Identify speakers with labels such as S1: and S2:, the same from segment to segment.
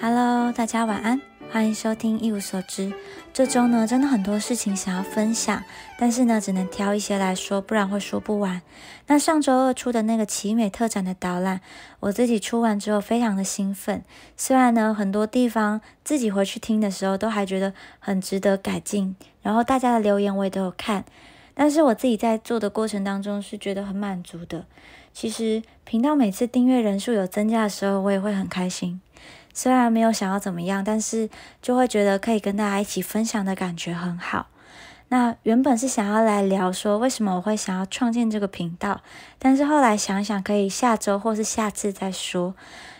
S1: Hello，大家晚安，欢迎收听一无所知。这周呢，真的很多事情想要分享，但是呢，只能挑一些来说，不然会说不完。那上周二出的那个奇美特展的导览，我自己出完之后非常的兴奋。虽然呢，很多地方自己回去听的时候，都还觉得很值得改进。然后大家的留言我也都有看，但是我自己在做的过程当中是觉得很满足的。其实频道每次订阅人数有增加的时候，我也会很开心。虽然没有想要怎么样，但是就会觉得可以跟大家一起分享的感觉很好。那原本是想要来聊说为什么我会想要创建这个频道，但是后来想想可以下周或是下次再说，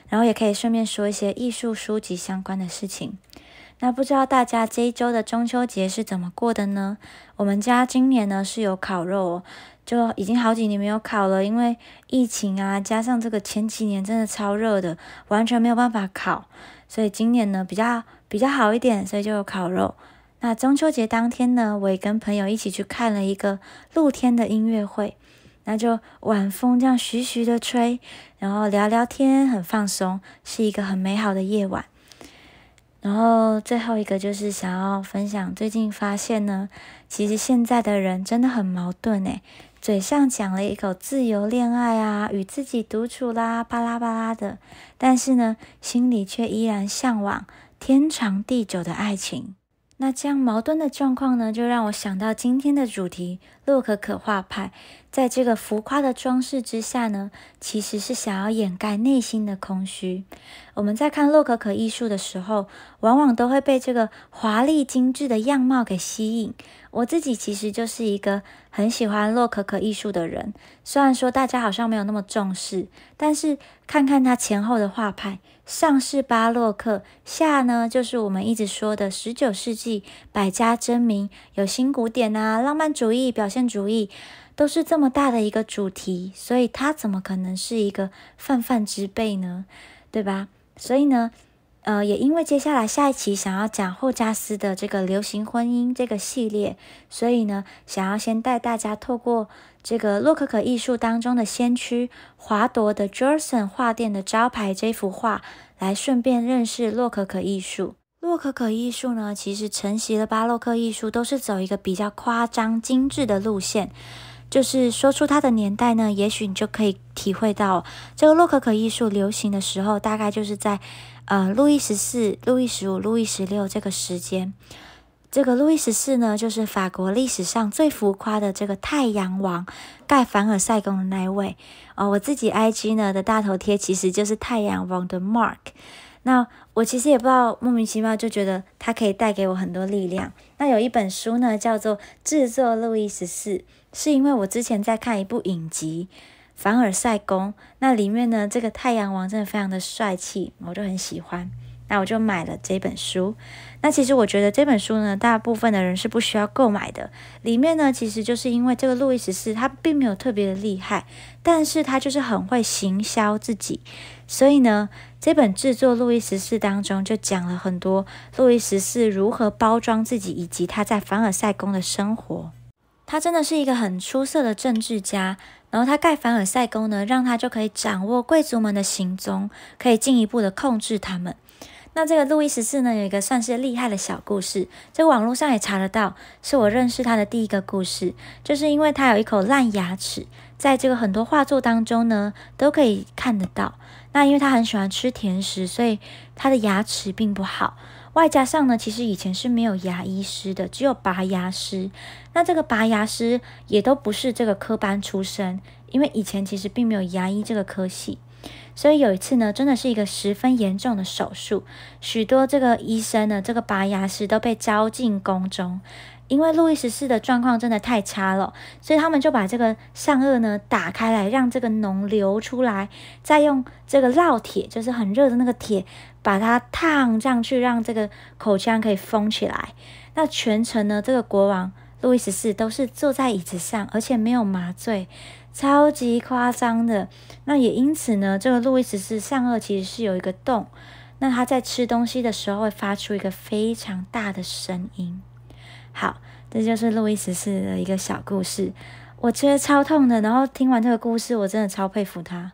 S1: 然后也可以顺便说一些艺术书籍相关的事情。那不知道大家这一周的中秋节是怎么过的呢？我们家今年呢是有烤肉哦。就已经好几年没有烤了，因为疫情啊，加上这个前几年真的超热的，完全没有办法烤，所以今年呢比较比较好一点，所以就有烤肉。那中秋节当天呢，我也跟朋友一起去看了一个露天的音乐会，那就晚风这样徐徐的吹，然后聊聊天，很放松，是一个很美好的夜晚。然后最后一个就是想要分享，最近发现呢，其实现在的人真的很矛盾诶。嘴上讲了一口自由恋爱啊，与自己独处啦，巴拉巴拉的，但是呢，心里却依然向往天长地久的爱情。那这样矛盾的状况呢，就让我想到今天的主题——洛可可画派。在这个浮夸的装饰之下呢，其实是想要掩盖内心的空虚。我们在看洛可可艺术的时候，往往都会被这个华丽精致的样貌给吸引。我自己其实就是一个很喜欢洛可可艺术的人，虽然说大家好像没有那么重视，但是看看它前后的画派，上是巴洛克，下呢就是我们一直说的十九世纪百家争鸣，有新古典啊、浪漫主义、表现主义，都是这么大的一个主题，所以它怎么可能是一个泛泛之辈呢？对吧？所以呢？呃，也因为接下来下一期想要讲霍加斯的这个流行婚姻这个系列，所以呢，想要先带大家透过这个洛可可艺术当中的先驱华铎的 Jorson 画店的招牌这幅画，来顺便认识洛可可艺术。洛可可艺术呢，其实承袭了巴洛克艺术，都是走一个比较夸张精致的路线。就是说出它的年代呢，也许你就可以体会到这个洛可可艺术流行的时候，大概就是在。呃，路易十四、路易十五、路易十六这个时间，这个路易十四呢，就是法国历史上最浮夸的这个太阳王，盖凡尔赛宫的那一位。哦，我自己 IG 呢的大头贴其实就是太阳王的 Mark。那我其实也不知道，莫名其妙就觉得他可以带给我很多力量。那有一本书呢，叫做《制作路易十四》，是因为我之前在看一部影集。凡尔赛宫那里面呢，这个太阳王真的非常的帅气，我就很喜欢。那我就买了这本书。那其实我觉得这本书呢，大部分的人是不需要购买的。里面呢，其实就是因为这个路易十四他并没有特别的厉害，但是他就是很会行销自己。所以呢，这本制作路易十四当中就讲了很多路易十四如何包装自己，以及他在凡尔赛宫的生活。他真的是一个很出色的政治家。然后他盖凡尔赛宫呢，让他就可以掌握贵族们的行踪，可以进一步的控制他们。那这个路易十四呢，有一个算是厉害的小故事，这个网络上也查得到，是我认识他的第一个故事，就是因为他有一口烂牙齿，在这个很多画作当中呢，都可以看得到。那因为他很喜欢吃甜食，所以他的牙齿并不好。外加上呢，其实以前是没有牙医师的，只有拔牙师。那这个拔牙师也都不是这个科班出身，因为以前其实并没有牙医这个科系。所以有一次呢，真的是一个十分严重的手术，许多这个医生呢，这个拔牙师都被招进宫中。因为路易十四的状况真的太差了，所以他们就把这个上颚呢打开来，让这个脓流出来，再用这个烙铁，就是很热的那个铁，把它烫上去，让这个口腔可以封起来。那全程呢，这个国王路易十四都是坐在椅子上，而且没有麻醉，超级夸张的。那也因此呢，这个路易十四上颚其实是有一个洞，那他在吃东西的时候会发出一个非常大的声音。好，这就是路易十四的一个小故事，我觉得超痛的。然后听完这个故事，我真的超佩服他。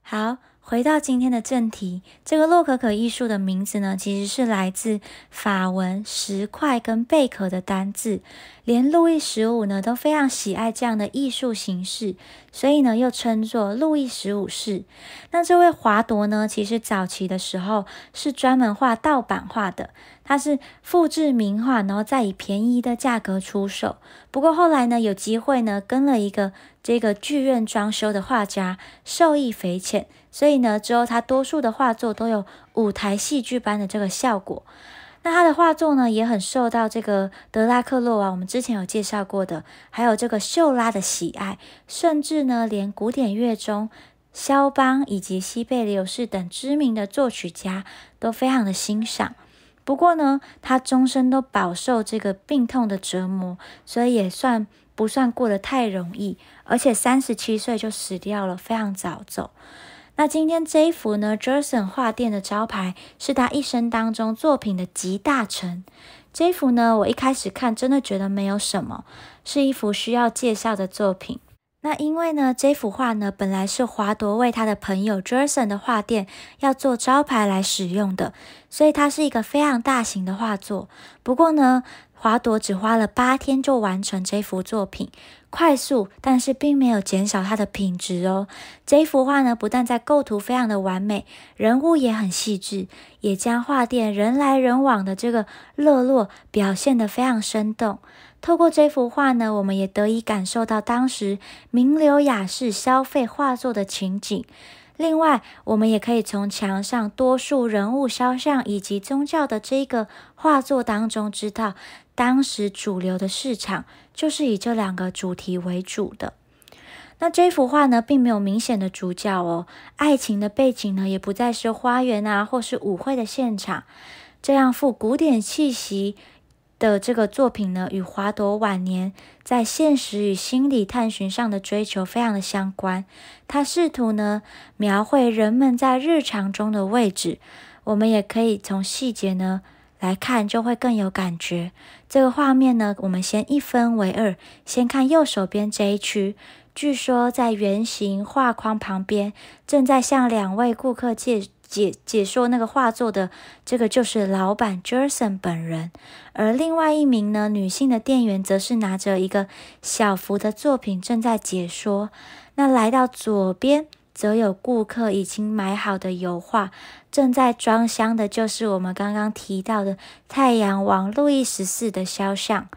S1: 好，回到今天的正题，这个洛可可艺术的名字呢，其实是来自法文石块跟贝壳的单字。连路易十五呢都非常喜爱这样的艺术形式，所以呢又称作路易十五式。那这位华铎呢，其实早期的时候是专门画盗版画的，他是复制名画，然后再以便宜的价格出售。不过后来呢，有机会呢跟了一个这个剧院装修的画家，受益匪浅。所以呢，之后他多数的画作都有舞台戏剧般的这个效果。那他的画作呢，也很受到这个德拉克洛瓦，我们之前有介绍过的，还有这个秀拉的喜爱，甚至呢，连古典乐中肖邦以及西贝流士等知名的作曲家都非常的欣赏。不过呢，他终身都饱受这个病痛的折磨，所以也算不算过得太容易，而且三十七岁就死掉了，非常早走。那今天这一幅呢，Jerson 画店的招牌是他一生当中作品的集大成。这幅呢，我一开始看真的觉得没有什么，是一幅需要介绍的作品。那因为呢，这幅画呢，本来是华铎为他的朋友 Jerson 的画店要做招牌来使用的，所以它是一个非常大型的画作。不过呢，华朵只花了八天就完成这幅作品，快速，但是并没有减少它的品质哦。这幅画呢，不但在构图非常的完美，人物也很细致，也将画店人来人往的这个热络表现得非常生动。透过这幅画呢，我们也得以感受到当时名流雅士消费画作的情景。另外，我们也可以从墙上多数人物肖像以及宗教的这个画作当中知道。当时主流的市场就是以这两个主题为主的。那这幅画呢，并没有明显的主角哦，爱情的背景呢，也不再是花园啊，或是舞会的现场。这样富古典气息的这个作品呢，与华朵晚年在现实与心理探寻上的追求非常的相关。他试图呢，描绘人们在日常中的位置。我们也可以从细节呢。来看就会更有感觉。这个画面呢，我们先一分为二，先看右手边这一区。据说在圆形画框旁边，正在向两位顾客解解解说那个画作的，这个就是老板 Jerson 本人。而另外一名呢，女性的店员则是拿着一个小幅的作品正在解说。那来到左边。则有顾客已经买好的油画，正在装箱的，就是我们刚刚提到的太阳王路易十四的肖像。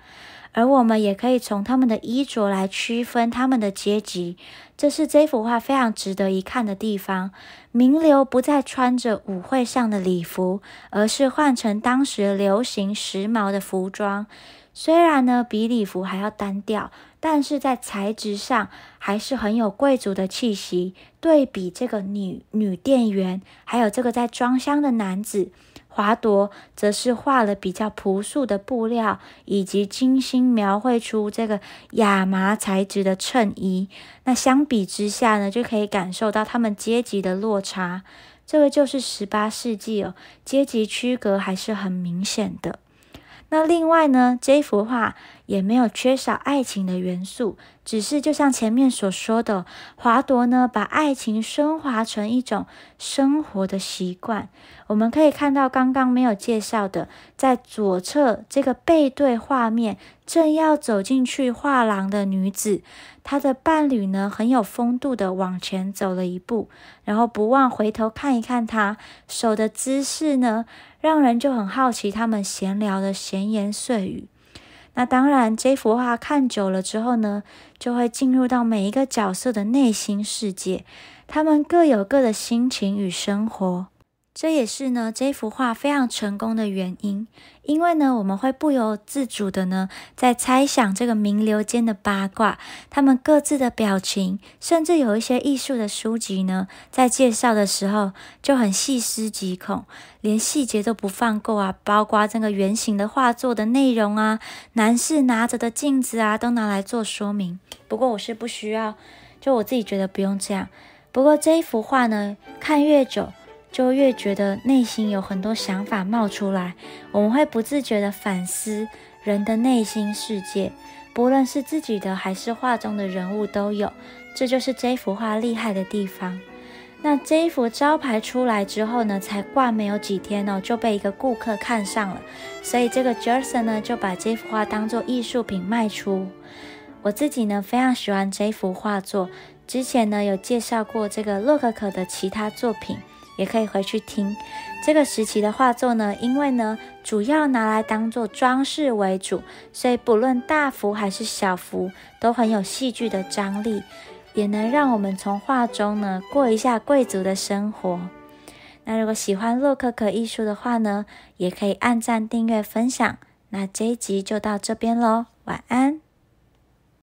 S1: 而我们也可以从他们的衣着来区分他们的阶级，这是这幅画非常值得一看的地方。名流不再穿着舞会上的礼服，而是换成当时流行时髦的服装。虽然呢，比礼服还要单调。但是在材质上还是很有贵族的气息。对比这个女女店员，还有这个在装箱的男子，华铎则是画了比较朴素的布料，以及精心描绘出这个亚麻材质的衬衣。那相比之下呢，就可以感受到他们阶级的落差。这个就是十八世纪哦，阶级区隔还是很明显的。那另外呢，这幅画也没有缺少爱情的元素，只是就像前面所说的，华佗呢把爱情升华成一种生活的习惯。我们可以看到刚刚没有介绍的，在左侧这个背对画面，正要走进去画廊的女子，他的伴侣呢很有风度的往前走了一步，然后不忘回头看一看他手的姿势呢。让人就很好奇他们闲聊的闲言碎语。那当然，这幅画看久了之后呢，就会进入到每一个角色的内心世界，他们各有各的心情与生活。这也是呢这幅画非常成功的原因，因为呢我们会不由自主的呢在猜想这个名流间的八卦，他们各自的表情，甚至有一些艺术的书籍呢在介绍的时候就很细思极恐，连细节都不放过啊，包括这个圆形的画作的内容啊，男士拿着的镜子啊都拿来做说明。不过我是不需要，就我自己觉得不用这样。不过这一幅画呢，看越久。就越觉得内心有很多想法冒出来，我们会不自觉的反思人的内心世界，不论是自己的还是画中的人物都有，这就是这幅画厉害的地方。那这一幅招牌出来之后呢，才挂没有几天哦，就被一个顾客看上了，所以这个 Jerson 呢就把这幅画当做艺术品卖出。我自己呢非常喜欢这幅画作，之前呢有介绍过这个洛可可的其他作品，也可以回去听。这个时期的画作呢，因为呢主要拿来当做装饰为主，所以不论大幅还是小幅，都很有戏剧的张力。也能让我们从画中呢过一下贵族的生活。那如果喜欢洛可可艺术的话呢，也可以按赞、订阅、分享。那这一集就到这边喽，晚安。